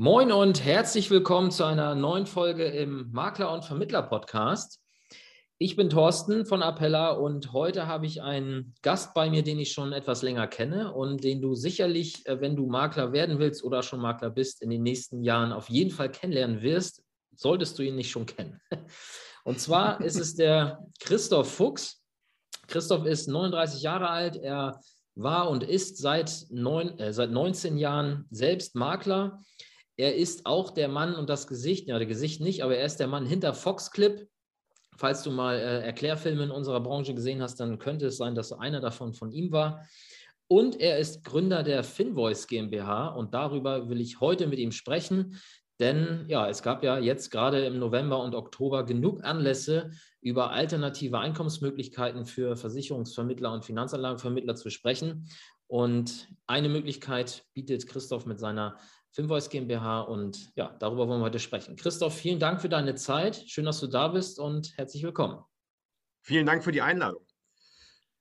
Moin und herzlich willkommen zu einer neuen Folge im Makler- und Vermittler-Podcast. Ich bin Thorsten von Appella und heute habe ich einen Gast bei mir, den ich schon etwas länger kenne und den du sicherlich, äh, wenn du Makler werden willst oder schon Makler bist, in den nächsten Jahren auf jeden Fall kennenlernen wirst, solltest du ihn nicht schon kennen. Und zwar ist es der Christoph Fuchs. Christoph ist 39 Jahre alt. Er war und ist seit, neun, äh, seit 19 Jahren selbst Makler er ist auch der Mann und das Gesicht, ja, der Gesicht nicht, aber er ist der Mann hinter Foxclip. Falls du mal äh, Erklärfilme in unserer Branche gesehen hast, dann könnte es sein, dass einer davon von ihm war. Und er ist Gründer der Finvoice GmbH und darüber will ich heute mit ihm sprechen. Denn ja, es gab ja jetzt gerade im November und Oktober genug Anlässe, über alternative Einkommensmöglichkeiten für Versicherungsvermittler und Finanzanlagenvermittler zu sprechen. Und eine Möglichkeit bietet Christoph mit seiner Finvoice GmbH und ja, darüber wollen wir heute sprechen. Christoph, vielen Dank für deine Zeit. Schön, dass du da bist und herzlich willkommen. Vielen Dank für die Einladung.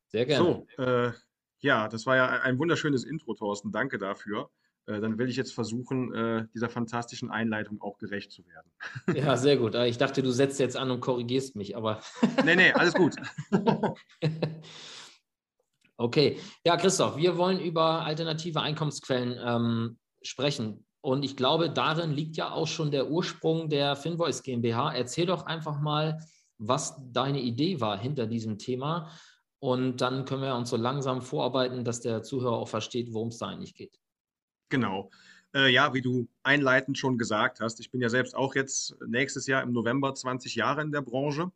Sehr gerne. So, äh, ja, das war ja ein wunderschönes Intro, Thorsten. Danke dafür. Äh, dann will ich jetzt versuchen, äh, dieser fantastischen Einleitung auch gerecht zu werden. Ja, sehr gut. Ich dachte, du setzt jetzt an und korrigierst mich, aber. nee, nee, alles gut. okay. Ja, Christoph, wir wollen über alternative Einkommensquellen ähm, sprechen. Und ich glaube, darin liegt ja auch schon der Ursprung der Finvoice GmbH. Erzähl doch einfach mal, was deine Idee war hinter diesem Thema. Und dann können wir uns so langsam vorarbeiten, dass der Zuhörer auch versteht, worum es da eigentlich geht. Genau. Äh, ja, wie du einleitend schon gesagt hast, ich bin ja selbst auch jetzt nächstes Jahr im November 20 Jahre in der Branche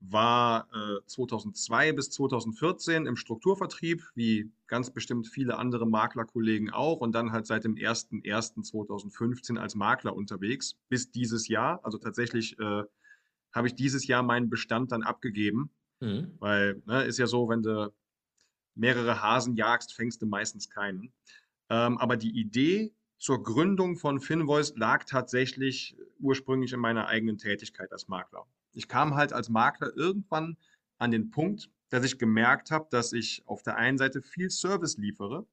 war äh, 2002 bis 2014 im Strukturvertrieb, wie ganz bestimmt viele andere Maklerkollegen auch, und dann halt seit dem 01.01.2015 als Makler unterwegs bis dieses Jahr. Also tatsächlich äh, habe ich dieses Jahr meinen Bestand dann abgegeben, mhm. weil ne, ist ja so, wenn du mehrere Hasen jagst, fängst du meistens keinen. Ähm, aber die Idee zur Gründung von Finvoice lag tatsächlich ursprünglich in meiner eigenen Tätigkeit als Makler ich kam halt als Makler irgendwann an den Punkt, dass ich gemerkt habe, dass ich auf der einen Seite viel Service liefere,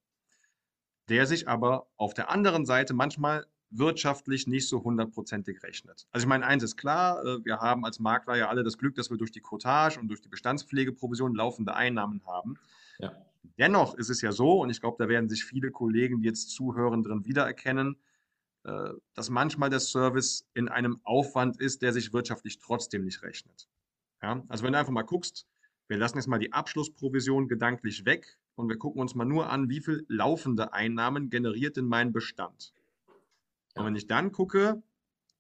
der sich aber auf der anderen Seite manchmal wirtschaftlich nicht so hundertprozentig rechnet. Also ich meine, eins ist klar, äh, wir haben als Makler ja alle das Glück, dass wir durch die Cottage und durch die Bestandspflegeprovision laufende Einnahmen haben. Ja. Dennoch ist es ja so, und ich glaube, da werden sich viele Kollegen, die jetzt zuhören, drin wiedererkennen, dass manchmal der Service in einem Aufwand ist, der sich wirtschaftlich trotzdem nicht rechnet. Ja? Also wenn du einfach mal guckst, wir lassen jetzt mal die Abschlussprovision gedanklich weg und wir gucken uns mal nur an, wie viel laufende Einnahmen generiert denn mein Bestand. Und wenn ich dann gucke,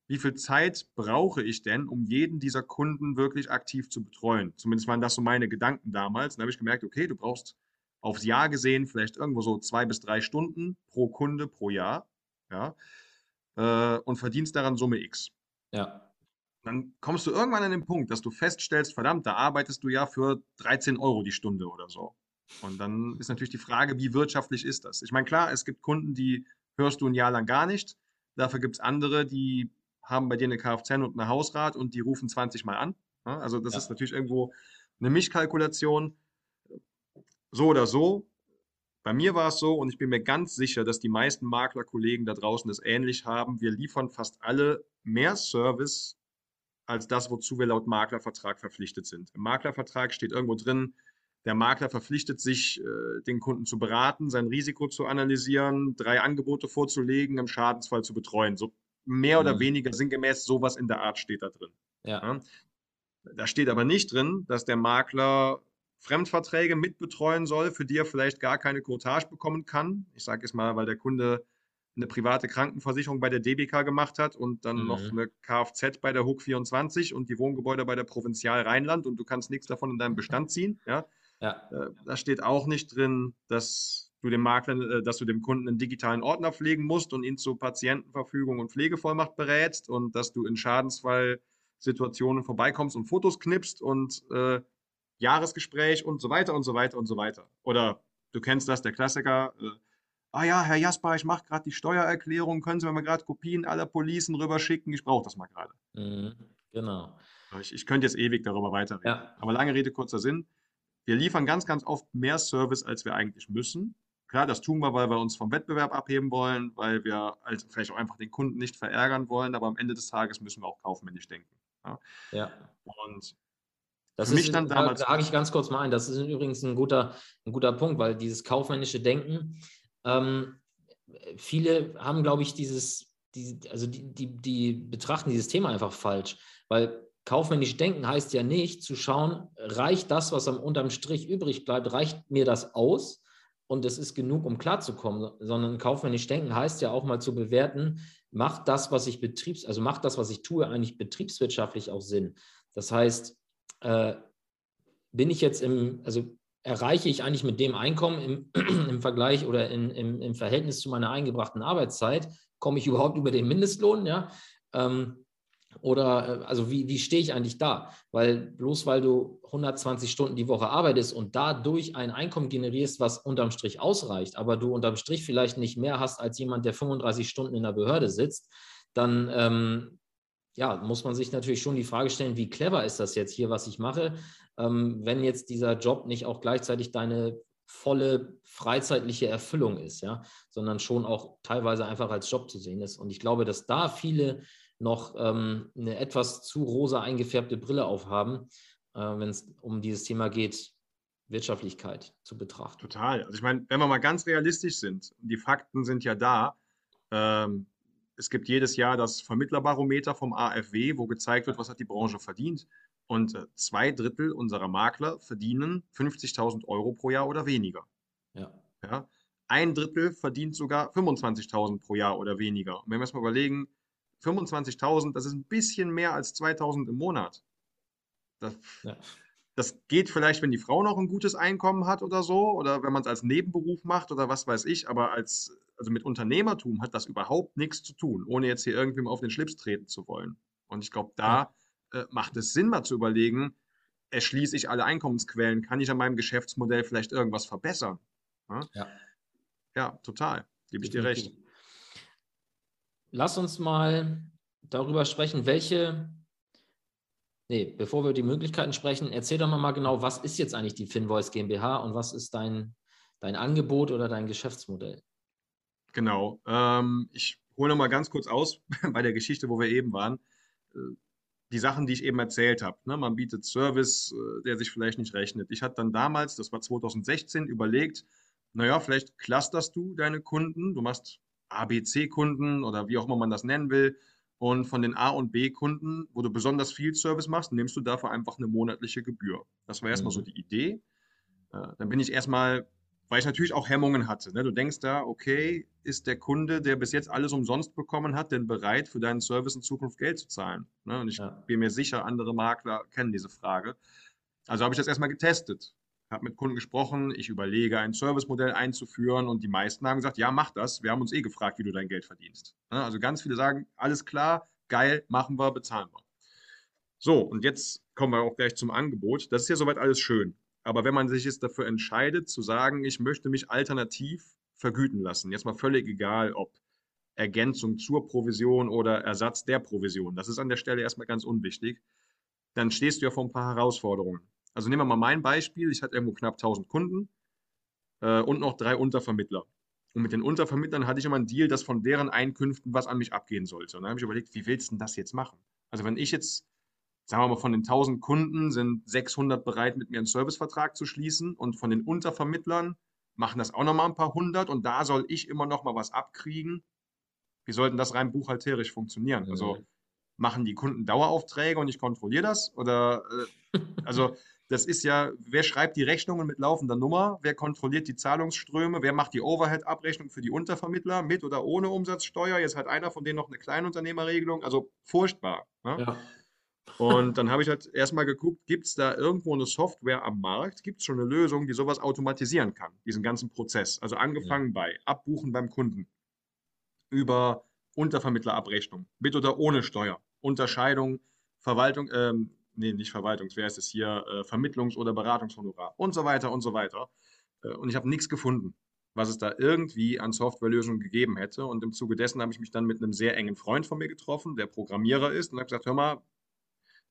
wie viel Zeit brauche ich denn, um jeden dieser Kunden wirklich aktiv zu betreuen? Zumindest waren das so meine Gedanken damals. Dann habe ich gemerkt, okay, du brauchst aufs Jahr gesehen vielleicht irgendwo so zwei bis drei Stunden pro Kunde pro Jahr. Ja äh, und verdienst daran Summe X. Ja. Dann kommst du irgendwann an den Punkt, dass du feststellst, verdammt, da arbeitest du ja für 13 Euro die Stunde oder so. Und dann ist natürlich die Frage, wie wirtschaftlich ist das? Ich meine, klar, es gibt Kunden, die hörst du ein Jahr lang gar nicht. Dafür gibt es andere, die haben bei dir eine Kfz und eine Hausrat und die rufen 20 Mal an. Also das ja. ist natürlich irgendwo eine Mischkalkulation. So oder so, bei mir war es so und ich bin mir ganz sicher, dass die meisten Maklerkollegen da draußen das ähnlich haben. Wir liefern fast alle mehr Service als das, wozu wir laut Maklervertrag verpflichtet sind. Im Maklervertrag steht irgendwo drin, der Makler verpflichtet sich, äh, den Kunden zu beraten, sein Risiko zu analysieren, drei Angebote vorzulegen, im Schadensfall zu betreuen. So mehr oder mhm. weniger sinngemäß sowas in der Art steht da drin. Ja. Da steht aber nicht drin, dass der Makler Fremdverträge mitbetreuen soll, für die er vielleicht gar keine Cottage bekommen kann. Ich sage es mal, weil der Kunde eine private Krankenversicherung bei der DBK gemacht hat und dann mhm. noch eine Kfz bei der HUK 24 und die Wohngebäude bei der Provinzial Rheinland und du kannst nichts davon in deinem Bestand ziehen. Ja? ja. Äh, da steht auch nicht drin, dass du dem Makler, äh, dass du dem Kunden einen digitalen Ordner pflegen musst und ihn zur Patientenverfügung und Pflegevollmacht berätst und dass du in Schadensfallsituationen vorbeikommst und Fotos knippst und äh, Jahresgespräch und so weiter und so weiter und so weiter. Oder du kennst das, der Klassiker. Äh, ah ja, Herr Jasper, ich mache gerade die Steuererklärung, können Sie mir mal gerade Kopien aller Policen rüberschicken? Ich brauche das mal gerade. Mhm, genau. Ich, ich, könnte jetzt ewig darüber weiterreden. Ja. Aber lange Rede, kurzer Sinn. Wir liefern ganz, ganz oft mehr Service, als wir eigentlich müssen. Klar, das tun wir, weil wir uns vom Wettbewerb abheben wollen, weil wir halt vielleicht auch einfach den Kunden nicht verärgern wollen, aber am Ende des Tages müssen wir auch kaufmännisch denken. Ja. ja. Und das für ist, mich dann damals. Da hake ich ganz kurz mal ein. Das ist übrigens ein guter, ein guter Punkt, weil dieses kaufmännische Denken, ähm, viele haben, glaube ich, dieses, die, also die, die, die betrachten dieses Thema einfach falsch, weil kaufmännisch denken heißt ja nicht zu schauen, reicht das, was am unterm Strich übrig bleibt, reicht mir das aus? und es ist genug, um klarzukommen, sondern kaufmännisch denken heißt ja auch mal zu bewerten, macht das, was ich betriebs, also macht das, was ich tue, eigentlich betriebswirtschaftlich auch Sinn. Das heißt, äh, bin ich jetzt im, also erreiche ich eigentlich mit dem Einkommen im, im Vergleich oder in, im, im, Verhältnis zu meiner eingebrachten Arbeitszeit, komme ich überhaupt über den Mindestlohn, ja? Ähm, oder äh, also wie, wie stehe ich eigentlich da? Weil bloß weil du 120 Stunden die Woche arbeitest und dadurch ein Einkommen generierst, was unterm Strich ausreicht, aber du unterm Strich vielleicht nicht mehr hast als jemand, der 35 Stunden in der Behörde sitzt, dann ähm, ja, muss man sich natürlich schon die Frage stellen, wie clever ist das jetzt hier, was ich mache, ähm, wenn jetzt dieser Job nicht auch gleichzeitig deine volle freizeitliche Erfüllung ist, ja, sondern schon auch teilweise einfach als Job zu sehen ist. Und ich glaube, dass da viele noch ähm, eine etwas zu rosa eingefärbte Brille aufhaben, äh, wenn es um dieses Thema geht, Wirtschaftlichkeit zu betrachten. Total. Also ich meine, wenn wir mal ganz realistisch sind, die Fakten sind ja da. Ähm, es gibt jedes Jahr das Vermittlerbarometer vom AfW, wo gezeigt wird, was hat die Branche verdient. Und äh, zwei Drittel unserer Makler verdienen 50.000 Euro pro Jahr oder weniger. Ja. ja. Ein Drittel verdient sogar 25.000 pro Jahr oder weniger. Und wenn wir uns mal überlegen, 25.000, das ist ein bisschen mehr als 2.000 im Monat. Das, ja. Das, geht vielleicht, wenn die Frau noch ein gutes Einkommen hat oder so, oder wenn man es als Nebenberuf macht oder was weiß ich, aber als, also mit Unternehmertum hat das überhaupt nichts zu tun, ohne jetzt hier irgendwem auf den Schlips treten zu wollen. Und ich glaube, da äh, macht es Sinn, mal zu überlegen, erschließe ich alle Einkommensquellen, kann ich an meinem Geschäftsmodell vielleicht irgendwas verbessern? Ja, ja. ja total, gebe ich dir recht lass uns mal darüber sprechen, welche, nee, bevor wir über die Möglichkeiten sprechen, erzähl doch mal genau, was ist jetzt eigentlich die Finvoice GmbH und was ist dein, dein Angebot oder dein Geschäftsmodell? Genau. Ähm, ich hole noch mal ganz kurz aus bei der Geschichte, wo wir eben waren. Äh, die Sachen, die ich eben erzählt habe. Ne? Man bietet Service, äh, der sich vielleicht nicht rechnet. Ich hatte dann damals, das war 2016, überlegt, naja, vielleicht clusterst du deine Kunden. Du machst ABC-Kunden oder wie auch immer man das nennen will. Und von den A- und B-Kunden, wo du besonders viel Service machst, nimmst du dafür einfach eine monatliche Gebühr. Das war erstmal mhm. so die Idee. Äh, dann bin ich erstmal, weil ich natürlich auch Hemmungen hatte. Ne? Du denkst da, okay, ist der Kunde, der bis jetzt alles umsonst bekommen hat, denn bereit, für deinen Service in Zukunft Geld zu zahlen? Ne? Und ich ja. bin mir sicher, andere Makler kennen diese Frage. Also habe ich das erstmal getestet habe mit Kunden gesprochen, ich überlege, ein Servicemodell einzuführen und die meisten haben gesagt, ja, mach das. Wir haben uns eh gefragt, wie du dein Geld verdienst. Also ganz viele sagen, alles klar, geil, machen wir, bezahlen wir. So, und jetzt kommen wir auch gleich zum Angebot. Das ist ja soweit alles schön. Aber wenn man sich jetzt dafür entscheidet, zu sagen, ich möchte mich alternativ vergüten lassen, jetzt mal völlig egal, ob Ergänzung zur Provision oder Ersatz der Provision, das ist an der Stelle erstmal ganz unwichtig, dann stehst du ja vor ein paar Herausforderungen. Also nehmen wir mal mein Beispiel. Ich hatte irgendwo knapp 1000 Kunden äh, und noch drei Untervermittler. Und mit den Untervermittlern hatte ich immer einen Deal, dass von deren Einkünften was an mich abgehen sollte. Und dann habe ich überlegt, wie willst du denn das jetzt machen? Also wenn ich jetzt, sagen wir mal, von den 1000 Kunden sind 600 bereit, mit mir einen Servicevertrag zu schließen und von den Untervermittlern machen das auch nochmal ein paar hundert und da soll ich immer noch mal was abkriegen. Wie sollten das rein buchhalterisch funktionieren? Also machen die Kunden Daueraufträge und ich kontrolliere das? Oder äh, also das ist ja, wer schreibt die Rechnungen mit laufender Nummer, wer kontrolliert die Zahlungsströme, wer macht die Overhead-Abrechnung für die Untervermittler mit oder ohne Umsatzsteuer. Jetzt hat einer von denen noch eine Kleinunternehmerregelung, also furchtbar. Ne? Ja. Und dann habe ich halt erstmal geguckt, gibt es da irgendwo eine Software am Markt? Gibt es schon eine Lösung, die sowas automatisieren kann, diesen ganzen Prozess? Also angefangen ja. bei Abbuchen beim Kunden, über Untervermittlerabrechnung, mit oder ohne Steuer, Unterscheidung, Verwaltung, ähm, nee, nicht Verwaltungs, wer ist es hier, äh, Vermittlungs- oder Beratungshonorar und so weiter und so weiter. Äh, und ich habe nichts gefunden, was es da irgendwie an Softwarelösungen gegeben hätte. Und im Zuge dessen habe ich mich dann mit einem sehr engen Freund von mir getroffen, der Programmierer ist, und habe gesagt, hör mal,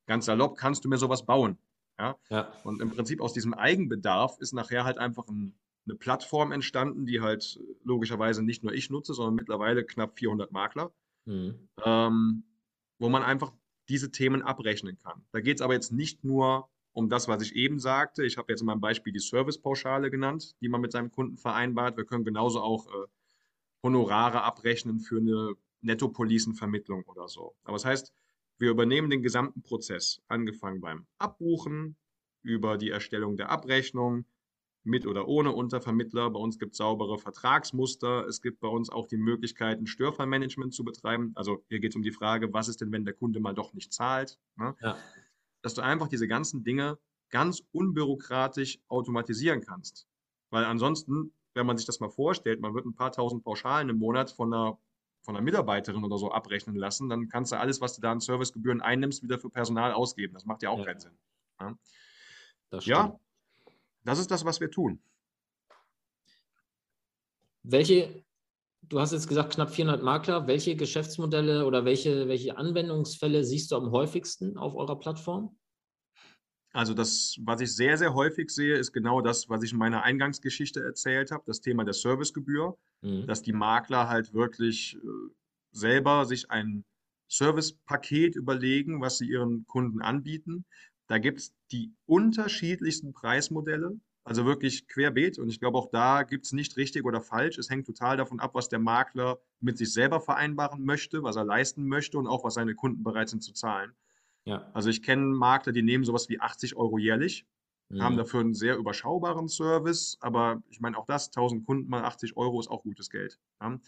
ganz salopp, kannst du mir sowas bauen? Ja? ja? Und im Prinzip aus diesem Eigenbedarf ist nachher halt einfach ein eine Plattform entstanden, die halt logischerweise nicht nur ich nutze, sondern mittlerweile knapp 400 Makler, mhm. ähm, wo man einfach diese Themen abrechnen kann. Da geht es aber jetzt nicht nur um das, was ich eben sagte. Ich habe jetzt in meinem Beispiel die Servicepauschale genannt, die man mit seinem Kunden vereinbart. Wir können genauso auch äh, Honorare abrechnen für eine Nettopolicenvermittlung oder so. Aber das heißt, wir übernehmen den gesamten Prozess, angefangen beim Abbuchen, über die Erstellung der Abrechnung, mit oder ohne Untervermittler. Bei uns gibt es saubere Vertragsmuster. Es gibt bei uns auch die Möglichkeit, ein Störfallmanagement zu betreiben. Also hier geht es um die Frage, was ist denn, wenn der Kunde mal doch nicht zahlt? Ne? Ja. Dass du einfach diese ganzen Dinge ganz unbürokratisch automatisieren kannst. Weil ansonsten, wenn man sich das mal vorstellt, man wird ein paar tausend Pauschalen im Monat von einer, von einer Mitarbeiterin oder so abrechnen lassen, dann kannst du alles, was du da an Servicegebühren einnimmst, wieder für Personal ausgeben. Das macht ja auch ja. keinen Sinn. Das ja, das ist das, was wir tun. Welche, du hast jetzt gesagt, knapp 400 Makler, welche Geschäftsmodelle oder welche, welche Anwendungsfälle siehst du am häufigsten auf eurer Plattform? Also das, was ich sehr, sehr häufig sehe, ist genau das, was ich in meiner Eingangsgeschichte erzählt habe, das Thema der Servicegebühr, mhm. dass die Makler halt wirklich äh, selber sich ein Servicepaket überlegen, was sie ihren Kunden anbieten. Da gibt es die unterschiedlichsten Preismodelle, also wirklich querbeet. Und ich glaube, auch da gibt es nicht richtig oder falsch. Es hängt total davon ab, was der Makler mit sich selber vereinbaren möchte, was er leisten möchte und auch, was seine Kunden bereit sind zu zahlen. Ja. Also ich kenne Makler, die nehmen sowas wie 80 Euro jährlich, mhm. haben dafür einen sehr überschaubaren Service, aber ich meine auch das, 1000 Kunden mal 80 Euro ist auch gutes Geld. Ja.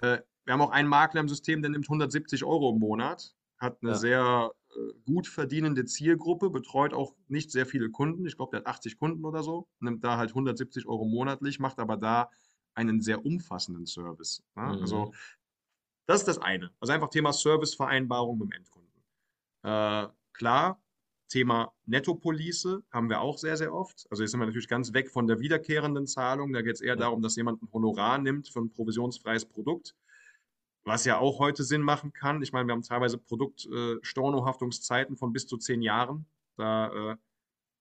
Äh, wir haben auch einen Makler im System, der nimmt 170 Euro im Monat, hat eine ja. sehr äh, gut verdienende Zielgruppe, betreut auch nicht sehr viele Kunden. Ich glaube, der hat 80 Kunden oder so, nimmt da halt 170 Euro monatlich, macht aber da einen sehr umfassenden Service. Ne? Mhm. Also das ist das eine. Also einfach Thema Servicevereinbarung mit dem Endkunden. Äh, klar, Thema Nettopolice haben wir auch sehr, sehr oft. Also jetzt sind wir natürlich ganz weg von der wiederkehrenden Zahlung. Da geht es eher darum, dass jemand ein Honorar nimmt für ein provisionsfreies Produkt was ja auch heute Sinn machen kann. Ich meine, wir haben teilweise Produktstornohaftungszeiten äh, von bis zu zehn Jahren. Da äh,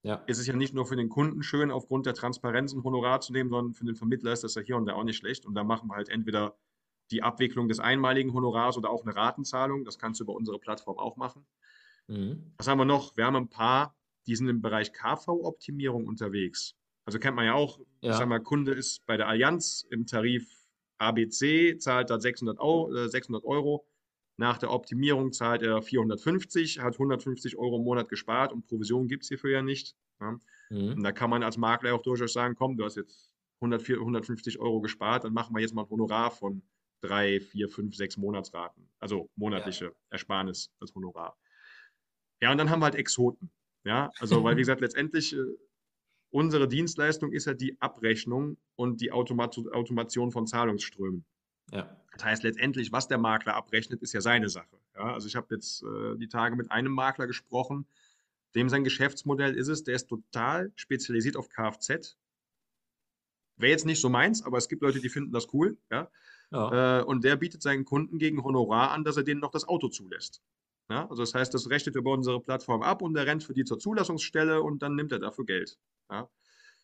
ja. ist es ja nicht nur für den Kunden schön, aufgrund der Transparenz ein Honorar zu nehmen, sondern für den Vermittler ist das ja hier und da auch nicht schlecht. Und da machen wir halt entweder die Abwicklung des einmaligen Honorars oder auch eine Ratenzahlung. Das kannst du über unsere Plattform auch machen. Mhm. Was haben wir noch? Wir haben ein paar, die sind im Bereich KV-Optimierung unterwegs. Also kennt man ja auch, ja. ich sag mal, Kunde ist bei der Allianz im Tarif ABC zahlt da 600 Euro, äh, 600 Euro. Nach der Optimierung zahlt er 450, hat 150 Euro im Monat gespart und Provision gibt es hierfür ja nicht. Ja. Mhm. Und da kann man als Makler auch durchaus sagen, komm, du hast jetzt 100, 150 Euro gespart, dann machen wir jetzt mal ein Honorar von drei, vier, fünf, sechs Monatsraten. Also monatliche ja. Ersparnis als Honorar. Ja, und dann haben wir halt Exoten. Ja, also weil wie gesagt, letztendlich äh, Unsere Dienstleistung ist ja die Abrechnung und die Automat Automation von Zahlungsströmen. Ja. Das heißt letztendlich, was der Makler abrechnet, ist ja seine Sache. Ja, also ich habe jetzt äh, die Tage mit einem Makler gesprochen, dem sein Geschäftsmodell ist es, der ist total spezialisiert auf Kfz. Wäre jetzt nicht so meins, aber es gibt Leute, die finden das cool. Ja? ja. Äh, und der bietet seinen Kunden gegen Honorar an, dass er denen noch das Auto zulässt. Ja? Also das heißt, das rechnet über unsere Plattform ab und er rennt für die zur Zulassungsstelle und dann nimmt er dafür Geld. Ja.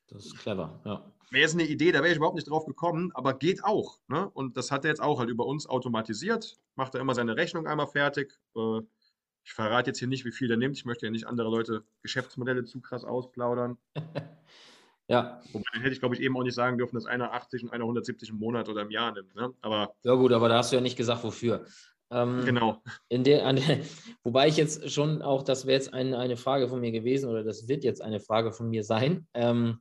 Das ist clever, ja. Wäre jetzt eine Idee, da wäre ich überhaupt nicht drauf gekommen, aber geht auch. Ne? Und das hat er jetzt auch halt über uns automatisiert, macht er immer seine Rechnung einmal fertig. Äh, ich verrate jetzt hier nicht, wie viel er nimmt. Ich möchte ja nicht andere Leute Geschäftsmodelle zu krass ausplaudern. ja. Wobei dann hätte ich, glaube ich, eben auch nicht sagen dürfen, dass einer 80 und einer 170 im Monat oder im Jahr nimmt. Ne? Aber, ja, gut, aber da hast du ja nicht gesagt, wofür. Ähm, genau. In der, an, wobei ich jetzt schon auch, das wäre jetzt ein, eine Frage von mir gewesen oder das wird jetzt eine Frage von mir sein. Ähm,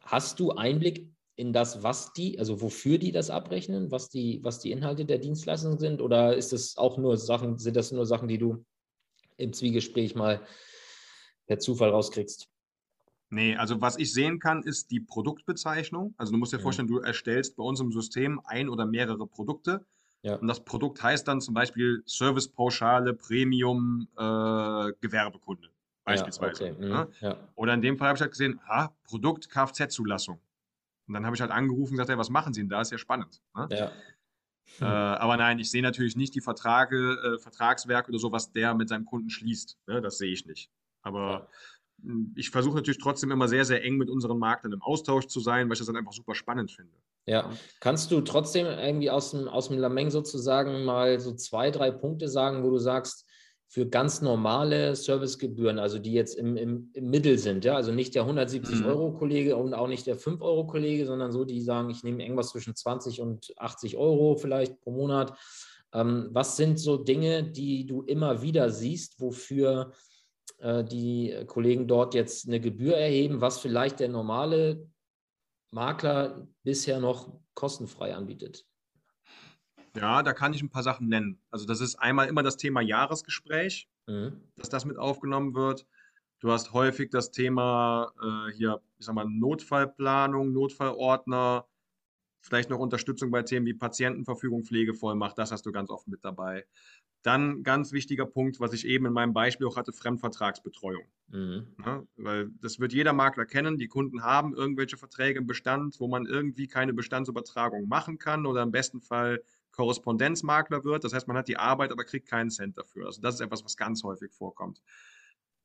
hast du Einblick in das, was die, also wofür die das abrechnen, was die, was die Inhalte der Dienstleistung sind? Oder ist das auch nur Sachen, sind das nur Sachen, die du im Zwiegespräch mal per Zufall rauskriegst? Nee, also was ich sehen kann, ist die Produktbezeichnung. Also du musst dir ja. vorstellen, du erstellst bei uns im System ein oder mehrere Produkte ja. Und das Produkt heißt dann zum Beispiel Servicepauschale Premium äh, Gewerbekunde beispielsweise. Ja, okay. mhm. ja. Oder in dem Fall habe ich halt gesehen, ha, Produkt Kfz-Zulassung. Und dann habe ich halt angerufen und gesagt, hey, was machen Sie denn da? Ist ja spannend. Ne? Hm. Äh, aber nein, ich sehe natürlich nicht die Vertrage, äh, Vertragswerke oder so, was der mit seinem Kunden schließt. Ne? Das sehe ich nicht. Aber ich versuche natürlich trotzdem immer sehr, sehr eng mit unseren Maklern im Austausch zu sein, weil ich das dann einfach super spannend finde. Ja, kannst du trotzdem irgendwie aus dem, aus dem Lameng sozusagen mal so zwei, drei Punkte sagen, wo du sagst, für ganz normale Servicegebühren, also die jetzt im, im, im Mittel sind, ja, also nicht der 170 mhm. Euro Kollege und auch nicht der 5 Euro Kollege, sondern so, die sagen, ich nehme irgendwas zwischen 20 und 80 Euro vielleicht pro Monat. Ähm, was sind so Dinge, die du immer wieder siehst, wofür die Kollegen dort jetzt eine Gebühr erheben, was vielleicht der normale Makler bisher noch kostenfrei anbietet? Ja, da kann ich ein paar Sachen nennen. Also das ist einmal immer das Thema Jahresgespräch, mhm. dass das mit aufgenommen wird. Du hast häufig das Thema äh, hier, ich sag mal, Notfallplanung, Notfallordner, vielleicht noch Unterstützung bei Themen wie Patientenverfügung, Pflegevollmacht, das hast du ganz oft mit dabei. Dann ganz wichtiger Punkt, was ich eben in meinem Beispiel auch hatte, Fremdvertragsbetreuung. Mhm. Ja, weil das wird jeder Makler kennen. Die Kunden haben irgendwelche Verträge im Bestand, wo man irgendwie keine Bestandsübertragung machen kann oder im besten Fall Korrespondenzmakler wird. Das heißt, man hat die Arbeit, aber kriegt keinen Cent dafür. Also das ist etwas, was ganz häufig vorkommt.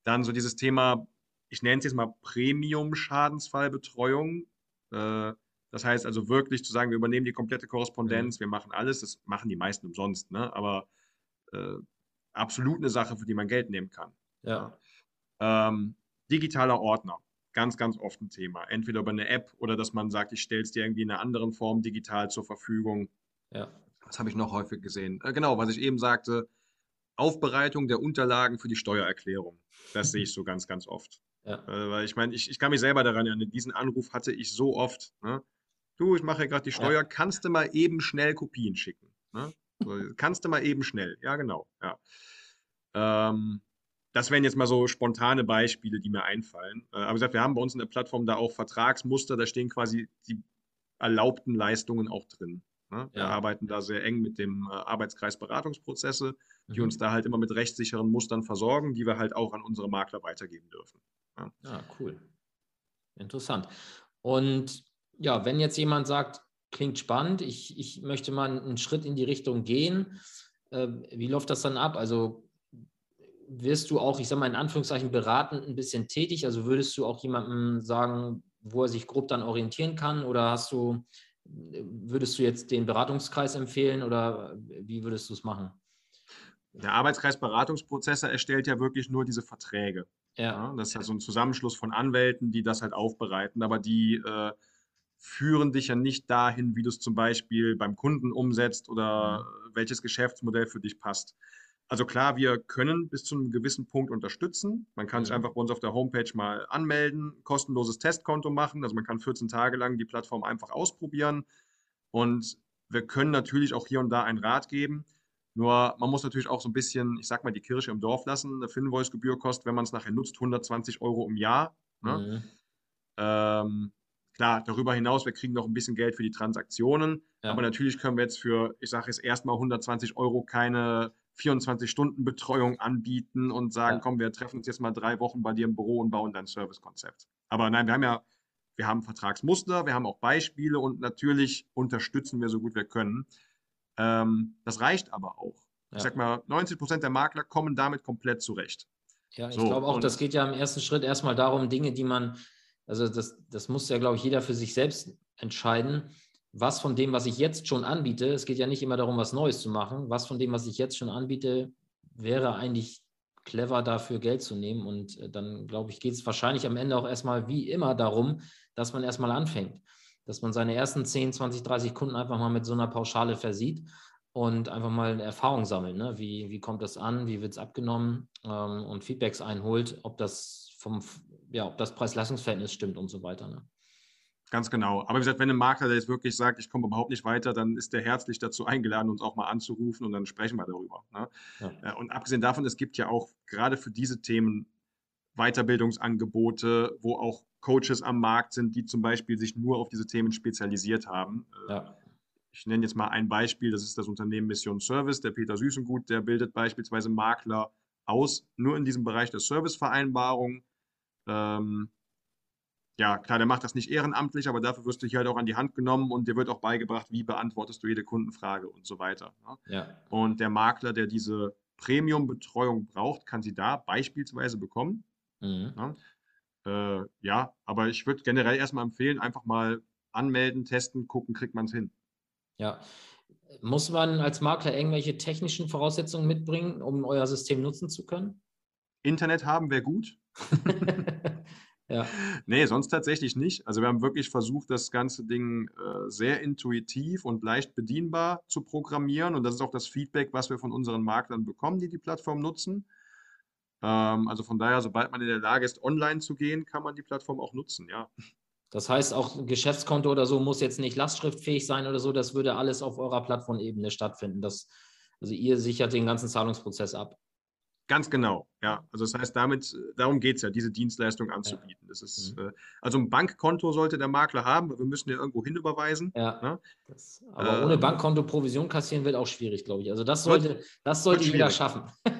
Dann so dieses Thema, ich nenne es jetzt mal Premium-Schadensfallbetreuung. Äh, das heißt also wirklich zu sagen, wir übernehmen die komplette Korrespondenz, mhm. wir machen alles. Das machen die meisten umsonst, ne? aber äh, absolut eine Sache, für die man Geld nehmen kann. Ja. Ähm, digitaler Ordner ganz, ganz oft ein Thema. Entweder über eine App oder dass man sagt, ich stelle es dir irgendwie in einer anderen Form digital zur Verfügung. Ja. Das habe ich noch häufig gesehen. Äh, genau, was ich eben sagte, Aufbereitung der Unterlagen für die Steuererklärung. Das sehe ich so ganz, ganz oft. Ja. Äh, weil ich meine, ich, ich kann mich selber daran erinnern, diesen Anruf hatte ich so oft. Ne? Du, ich mache gerade die Steuer, ja. kannst du mal eben schnell Kopien schicken? Ne? So, kannst du mal eben schnell? Ja, genau. Ja. Ähm, das wären jetzt mal so spontane Beispiele, die mir einfallen. Äh, aber wie gesagt, wir haben bei uns in der Plattform da auch Vertragsmuster, da stehen quasi die erlaubten Leistungen auch drin. Ne? Wir arbeiten da sehr eng mit dem äh, Arbeitskreis Beratungsprozesse, die mhm. uns da halt immer mit rechtssicheren Mustern versorgen, die wir halt auch an unsere Makler weitergeben dürfen. Ja, ah, cool. Interessant. Und ja, wenn jetzt jemand sagt, klingt spannend, ich, ich möchte mal einen Schritt in die Richtung gehen, äh, wie läuft das dann ab? Also wirst du auch, ich sage mal in Anführungszeichen, beratend ein bisschen tätig? Also würdest du auch jemandem sagen, wo er sich grob dann orientieren kann? Oder hast du Würdest du jetzt den Beratungskreis empfehlen oder wie würdest du es machen? Der Arbeitskreis Beratungsprozesse erstellt ja wirklich nur diese Verträge. Ja. das ist ja so ein Zusammenschluss von Anwälten, die das halt aufbereiten, aber die äh, führen dich ja nicht dahin, wie du es zum Beispiel beim Kunden umsetzt oder mhm. welches Geschäftsmodell für dich passt. Also klar, wir können bis zu einem gewissen Punkt unterstützen. Man kann mhm. sich einfach bei uns auf der Homepage mal anmelden, kostenloses Testkonto machen. Also man kann 14 Tage lang die Plattform einfach ausprobieren. Und wir können natürlich auch hier und da einen Rat geben. Nur man muss natürlich auch so ein bisschen, ich sag mal, die Kirche im Dorf lassen. Eine Finvoice-Gebühr kostet, wenn man es nachher nutzt, 120 Euro im Jahr. Ne? Mhm. Ähm, klar, darüber hinaus, wir kriegen noch ein bisschen Geld für die Transaktionen. Ja. Aber natürlich können wir jetzt für, ich sage jetzt erstmal 120 Euro keine 24-Stunden-Betreuung anbieten und sagen, ja. komm, wir treffen uns jetzt mal drei Wochen bei dir im Büro und bauen dein Servicekonzept. Aber nein, wir haben ja, wir haben Vertragsmuster, wir haben auch Beispiele und natürlich unterstützen wir so gut wir können. Ähm, das reicht aber auch. Ja. Ich sag mal, 90 Prozent der Makler kommen damit komplett zurecht. Ja, ich so, glaube auch, das geht ja im ersten Schritt erstmal darum, Dinge, die man, also das, das muss ja, glaube ich, jeder für sich selbst entscheiden was von dem, was ich jetzt schon anbiete, es geht ja nicht immer darum, was Neues zu machen, was von dem, was ich jetzt schon anbiete, wäre eigentlich clever dafür Geld zu nehmen. Und äh, dann, glaube ich, geht es wahrscheinlich am Ende auch erstmal wie immer darum, dass man erstmal anfängt. Dass man seine ersten 10, 20, 30 Kunden einfach mal mit so einer Pauschale versieht und einfach mal eine Erfahrung sammeln. Ne? Wie, wie kommt das an? Wie wird es abgenommen? Ähm, und Feedbacks einholt, ob das vom, ja, ob das Preis-Leistungs-Verhältnis stimmt und so weiter. Ne? Ganz genau. Aber wie gesagt, wenn ein Makler der jetzt wirklich sagt, ich komme überhaupt nicht weiter, dann ist der herzlich dazu eingeladen, uns auch mal anzurufen und dann sprechen wir darüber. Ne? Ja. Und abgesehen davon, es gibt ja auch gerade für diese Themen Weiterbildungsangebote, wo auch Coaches am Markt sind, die zum Beispiel sich nur auf diese Themen spezialisiert haben. Äh, ja. Ich nenne jetzt mal ein Beispiel, das ist das Unternehmen Mission Service. Der Peter Süßengut, der bildet beispielsweise Makler aus, nur in diesem Bereich der Servicevereinbarung. Ähm, ja, klar, der macht das nicht ehrenamtlich, aber dafür wirst du hier halt auch an die Hand genommen und dir wird auch beigebracht, wie beantwortest du jede Kundenfrage und so weiter. Ne? Ja. Und der Makler, der diese Premium-Betreuung braucht, kann sie da beispielsweise bekommen. Mhm. Ne? Äh, ja, aber ich würde generell erstmal empfehlen, einfach mal anmelden, testen, gucken, kriegt man es hin. Ja. Muss man als Makler irgendwelche technischen Voraussetzungen mitbringen, um euer System nutzen zu können? Internet haben wäre gut. ja. Nee, sonst tatsächlich nicht. Also wir haben wirklich versucht, das ganze Ding äh, sehr intuitiv und leicht bedienbar zu programmieren. Und das ist auch das Feedback, was wir von unseren Maklern bekommen, die die Plattform nutzen. Ähm, also von daher, sobald man in der Lage ist, online zu gehen, kann man die Plattform auch nutzen, ja. Das heißt, auch ein Geschäftskonto oder so muss jetzt nicht lastschriftfähig sein oder so. Das würde alles auf eurer Plattformebene stattfinden. Das, also ihr sichert den ganzen Zahlungsprozess ab. Ganz genau, ja. Also das heißt, damit, darum geht es ja, diese Dienstleistung anzubieten. Das ist, mhm. äh, also ein Bankkonto sollte der Makler haben, wir müssen ja irgendwo hinüberweisen. Ja. Ne? Das, aber äh, ohne Bankkonto Provision kassieren wird auch schwierig, glaube ich. Also das sollte, wird, das sollte jeder schaffen.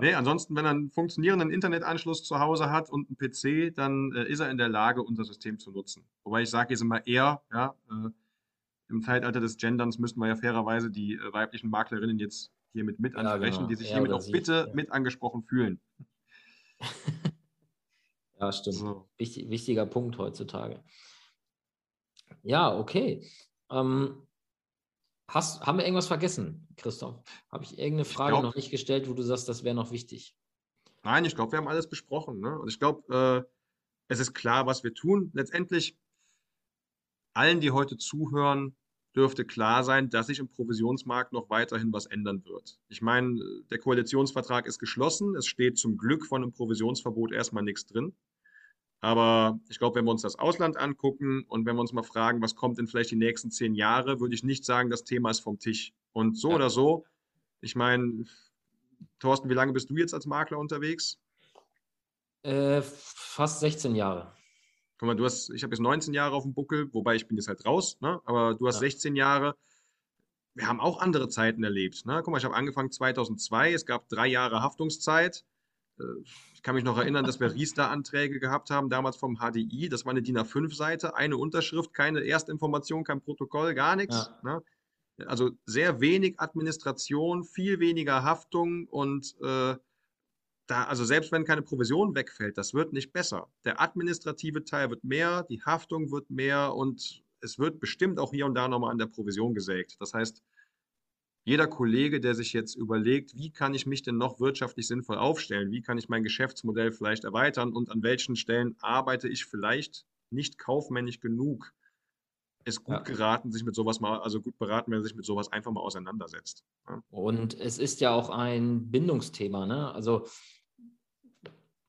Nee, ansonsten, wenn er einen funktionierenden Internetanschluss zu Hause hat und einen PC, dann äh, ist er in der Lage, unser System zu nutzen. Wobei ich sage jetzt immer eher, ja, äh, im Zeitalter des Genderns müssten wir ja fairerweise die äh, weiblichen Maklerinnen jetzt hiermit mit ansprechen, ja, genau. die sich er hiermit auch bitte ja. mit angesprochen fühlen. ja, stimmt. So. Wichtig, wichtiger Punkt heutzutage. Ja, okay. Ähm, Hast, haben wir irgendwas vergessen, Christoph? Habe ich irgendeine Frage ich glaub, noch nicht gestellt, wo du sagst, das wäre noch wichtig? Nein, ich glaube, wir haben alles besprochen. Ne? Und ich glaube, äh, es ist klar, was wir tun. Letztendlich, allen, die heute zuhören, dürfte klar sein, dass sich im Provisionsmarkt noch weiterhin was ändern wird. Ich meine, der Koalitionsvertrag ist geschlossen. Es steht zum Glück von einem Provisionsverbot erstmal nichts drin. Aber ich glaube, wenn wir uns das Ausland angucken und wenn wir uns mal fragen, was kommt in vielleicht die nächsten zehn Jahre, würde ich nicht sagen, das Thema ist vom Tisch. Und so ja. oder so, ich meine, Thorsten, wie lange bist du jetzt als Makler unterwegs? Äh, fast 16 Jahre. Guck mal, du hast, ich habe jetzt 19 Jahre auf dem Buckel, wobei ich bin jetzt halt raus, ne? aber du hast ja. 16 Jahre. Wir haben auch andere Zeiten erlebt. Ne? Guck mal, ich habe angefangen 2002, es gab drei Jahre Haftungszeit. Äh, ich kann mich noch erinnern, dass wir Riester-Anträge gehabt haben, damals vom HDI. Das war eine DIN A5-Seite, eine Unterschrift, keine Erstinformation, kein Protokoll, gar nichts. Ja. Ne? Also sehr wenig Administration, viel weniger Haftung und äh, da, also selbst wenn keine Provision wegfällt, das wird nicht besser. Der administrative Teil wird mehr, die Haftung wird mehr und es wird bestimmt auch hier und da nochmal an der Provision gesägt. Das heißt, jeder Kollege, der sich jetzt überlegt, wie kann ich mich denn noch wirtschaftlich sinnvoll aufstellen, wie kann ich mein Geschäftsmodell vielleicht erweitern und an welchen Stellen arbeite ich vielleicht nicht kaufmännisch genug, ist gut ja. geraten, sich mit sowas mal, also gut beraten, wenn er sich mit sowas einfach mal auseinandersetzt. Ja. Und es ist ja auch ein Bindungsthema, ne? Also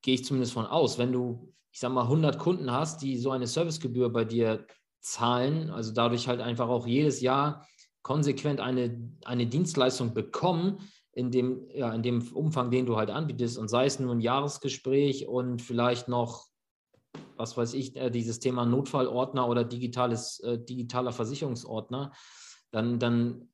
gehe ich zumindest von aus, wenn du, ich sag mal, 100 Kunden hast, die so eine Servicegebühr bei dir zahlen, also dadurch halt einfach auch jedes Jahr konsequent eine, eine Dienstleistung bekommen, in dem, ja, in dem Umfang, den du halt anbietest, und sei es nur ein Jahresgespräch und vielleicht noch, was weiß ich, äh, dieses Thema Notfallordner oder digitales, äh, digitaler Versicherungsordner, dann, dann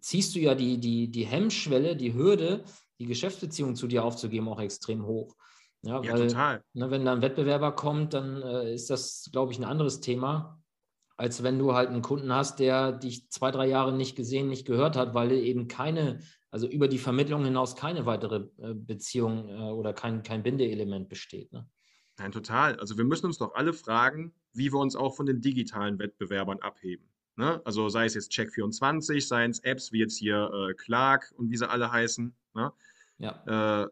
ziehst du ja die, die, die Hemmschwelle, die Hürde, die Geschäftsbeziehung zu dir aufzugeben, auch extrem hoch. Ja, ja weil, total. Ne, wenn da ein Wettbewerber kommt, dann äh, ist das, glaube ich, ein anderes Thema als wenn du halt einen Kunden hast, der dich zwei, drei Jahre nicht gesehen, nicht gehört hat, weil eben keine, also über die Vermittlung hinaus keine weitere äh, Beziehung äh, oder kein, kein Bindeelement besteht. Ne? Nein, total. Also wir müssen uns doch alle fragen, wie wir uns auch von den digitalen Wettbewerbern abheben. Ne? Also sei es jetzt Check24, seien es Apps wie jetzt hier äh, Clark und wie sie alle heißen. Ne? Ja.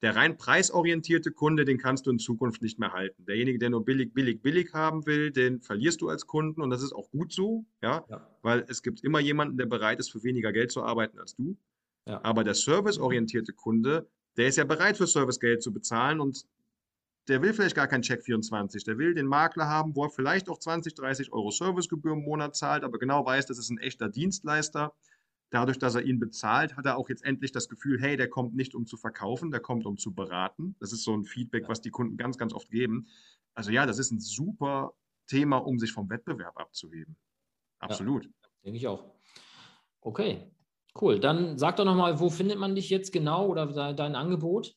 Der rein preisorientierte Kunde, den kannst du in Zukunft nicht mehr halten. Derjenige, der nur billig, billig, billig haben will, den verlierst du als Kunden und das ist auch gut so, ja, ja. weil es gibt immer jemanden, der bereit ist, für weniger Geld zu arbeiten als du. Ja. Aber der serviceorientierte Kunde, der ist ja bereit, für Servicegeld zu bezahlen und der will vielleicht gar keinen Check 24. Der will den Makler haben, wo er vielleicht auch 20, 30 Euro Servicegebühr im Monat zahlt, aber genau weiß, das ist ein echter Dienstleister Dadurch, dass er ihn bezahlt, hat er auch jetzt endlich das Gefühl, hey, der kommt nicht, um zu verkaufen, der kommt, um zu beraten. Das ist so ein Feedback, was die Kunden ganz, ganz oft geben. Also ja, das ist ein super Thema, um sich vom Wettbewerb abzuheben. Absolut. Ja, denke ich auch. Okay, cool. Dann sag doch nochmal, wo findet man dich jetzt genau oder dein Angebot?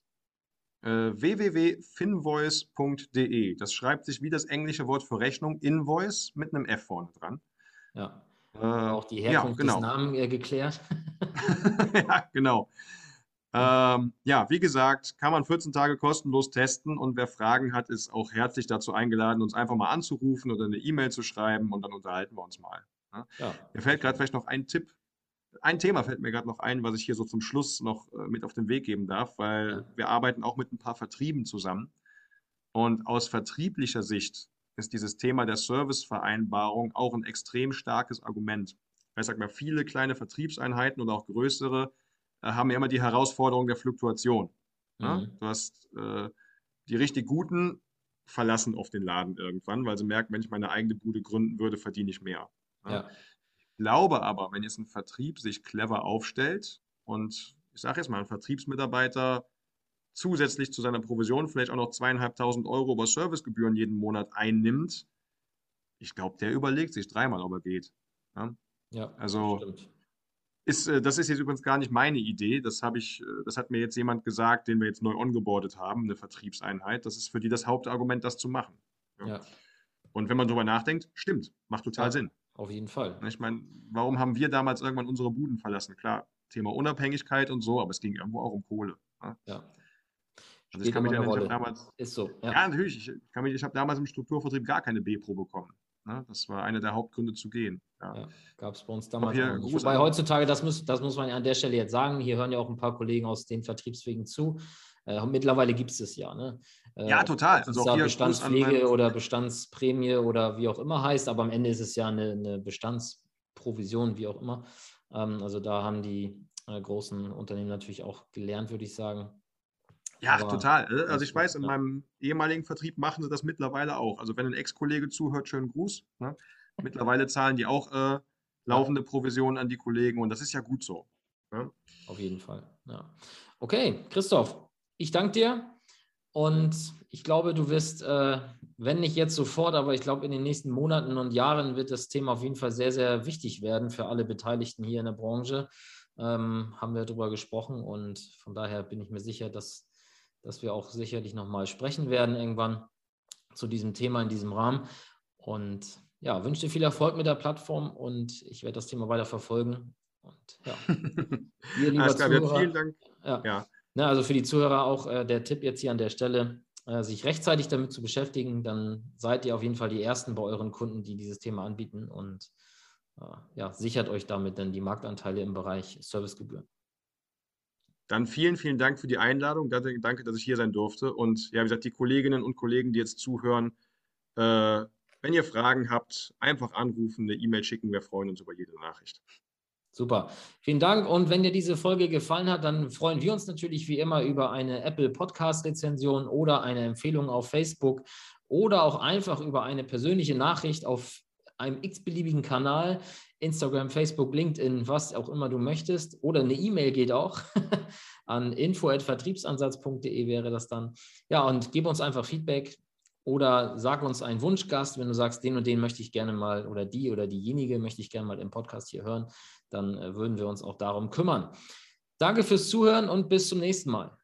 Äh, www.finvoice.de. Das schreibt sich wie das englische Wort für Rechnung, Invoice mit einem F vorne dran. Ja. Äh, auch die Herkunft ja, genau. des Namens äh, geklärt. ja, genau. Ähm, ja, wie gesagt, kann man 14 Tage kostenlos testen und wer Fragen hat, ist auch herzlich dazu eingeladen, uns einfach mal anzurufen oder eine E-Mail zu schreiben und dann unterhalten wir uns mal. Ne? Ja. Mir fällt gerade vielleicht noch ein Tipp, ein Thema fällt mir gerade noch ein, was ich hier so zum Schluss noch äh, mit auf den Weg geben darf, weil ja. wir arbeiten auch mit ein paar Vertrieben zusammen. Und aus vertrieblicher Sicht ist dieses Thema der Servicevereinbarung auch ein extrem starkes Argument. Ich sage mal, viele kleine Vertriebseinheiten oder auch größere äh, haben ja immer die Herausforderung der Fluktuation. Mhm. Ja? Du hast äh, die richtig guten verlassen auf den Laden irgendwann, weil sie merken, wenn ich meine eigene Bude gründen würde, verdiene ich mehr. Ja? Ja. Ich glaube aber, wenn jetzt ein Vertrieb sich clever aufstellt und ich sage jetzt mal, ein Vertriebsmitarbeiter zusätzlich zu seiner Provision vielleicht auch noch zweieinhalbtausend Euro über Servicegebühren jeden Monat einnimmt, ich glaube, der überlegt sich dreimal, ob er geht. Ja, ja also stimmt. Ist, äh, das ist jetzt übrigens gar nicht meine Idee. Das, ich, äh, das hat mir jetzt jemand gesagt, den wir jetzt neu ongeboardet haben, eine Vertriebseinheit. Das ist für die das Hauptargument, das zu machen. Ja. ja. Und wenn man darüber nachdenkt, stimmt, macht total ja, Sinn. Auf jeden Fall. Ich meine, warum haben wir damals irgendwann unsere Buden verlassen? Klar, Thema Unabhängigkeit und so, aber es ging irgendwo auch um Kohle. Ja. Ja. Also ich kann mich erinnern, ich damals. Ist so. Ja, ja natürlich. Ich, ich habe damals im Strukturvertrieb gar keine B-Pro bekommen. Ne? Das war einer der Hauptgründe zu gehen. Ja. Ja, Gab es bei uns damals hier, Wobei heutzutage, das muss, das muss man an der Stelle jetzt sagen, hier hören ja auch ein paar Kollegen aus den Vertriebswegen zu. Äh, mittlerweile gibt es es ja. Ne? Äh, ja, total. Also auch Bestandspflege oder Bestandsprämie oder wie auch immer heißt, aber am Ende ist es ja eine, eine Bestandsprovision, wie auch immer. Ähm, also da haben die äh, großen Unternehmen natürlich auch gelernt, würde ich sagen. Ja, Aber total. Ne? Also ich weiß, in meinem ehemaligen Vertrieb machen sie das mittlerweile auch. Also wenn ein Ex-Kollege zuhört, schönen Gruß. Ne? Mittlerweile zahlen die auch äh, laufende Provisionen an die Kollegen und das ist ja gut so. Ne? Auf jeden Fall. Ja. Okay, Christoph, ich danke dir und ich glaube, du wirst, äh, wenn nicht jetzt sofort, aber ich glaube, in den nächsten Monaten und Jahren wird das Thema auf jeden Fall sehr, sehr wichtig werden für alle Beteiligten hier in der Branche. Ähm, haben wir darüber gesprochen und von daher bin ich mir sicher, dass dass wir auch sicherlich nochmal sprechen werden irgendwann zu diesem Thema in diesem Rahmen. Und ja, wünsche dir viel Erfolg mit der Plattform und ich werde das Thema weiter verfolgen. Und ja, ihr lieber Zuhörer, vielen Dank. Ja, ja. Na, also für die Zuhörer auch äh, der Tipp jetzt hier an der Stelle, äh, sich rechtzeitig damit zu beschäftigen, dann seid ihr auf jeden Fall die Ersten bei euren Kunden, die dieses Thema anbieten und äh, ja, sichert euch damit dann die Marktanteile im Bereich Servicegebühren. Dann vielen, vielen Dank für die Einladung. Danke, dass ich hier sein durfte. Und ja, wie gesagt, die Kolleginnen und Kollegen, die jetzt zuhören, äh, wenn ihr Fragen habt, einfach anrufen, eine E-Mail schicken. Wir freuen uns über jede Nachricht. Super. Vielen Dank. Und wenn dir diese Folge gefallen hat, dann freuen wir uns natürlich wie immer über eine Apple Podcast-Rezension oder eine Empfehlung auf Facebook oder auch einfach über eine persönliche Nachricht auf einem x-beliebigen Kanal. Instagram, Facebook, LinkedIn, was auch immer du möchtest. Oder eine E-Mail geht auch an info.vertriebsansatz.de wäre das dann. Ja, und gib uns einfach Feedback oder sag uns einen Wunschgast, wenn du sagst, den und den möchte ich gerne mal oder die oder diejenige möchte ich gerne mal im Podcast hier hören, dann äh, würden wir uns auch darum kümmern. Danke fürs Zuhören und bis zum nächsten Mal.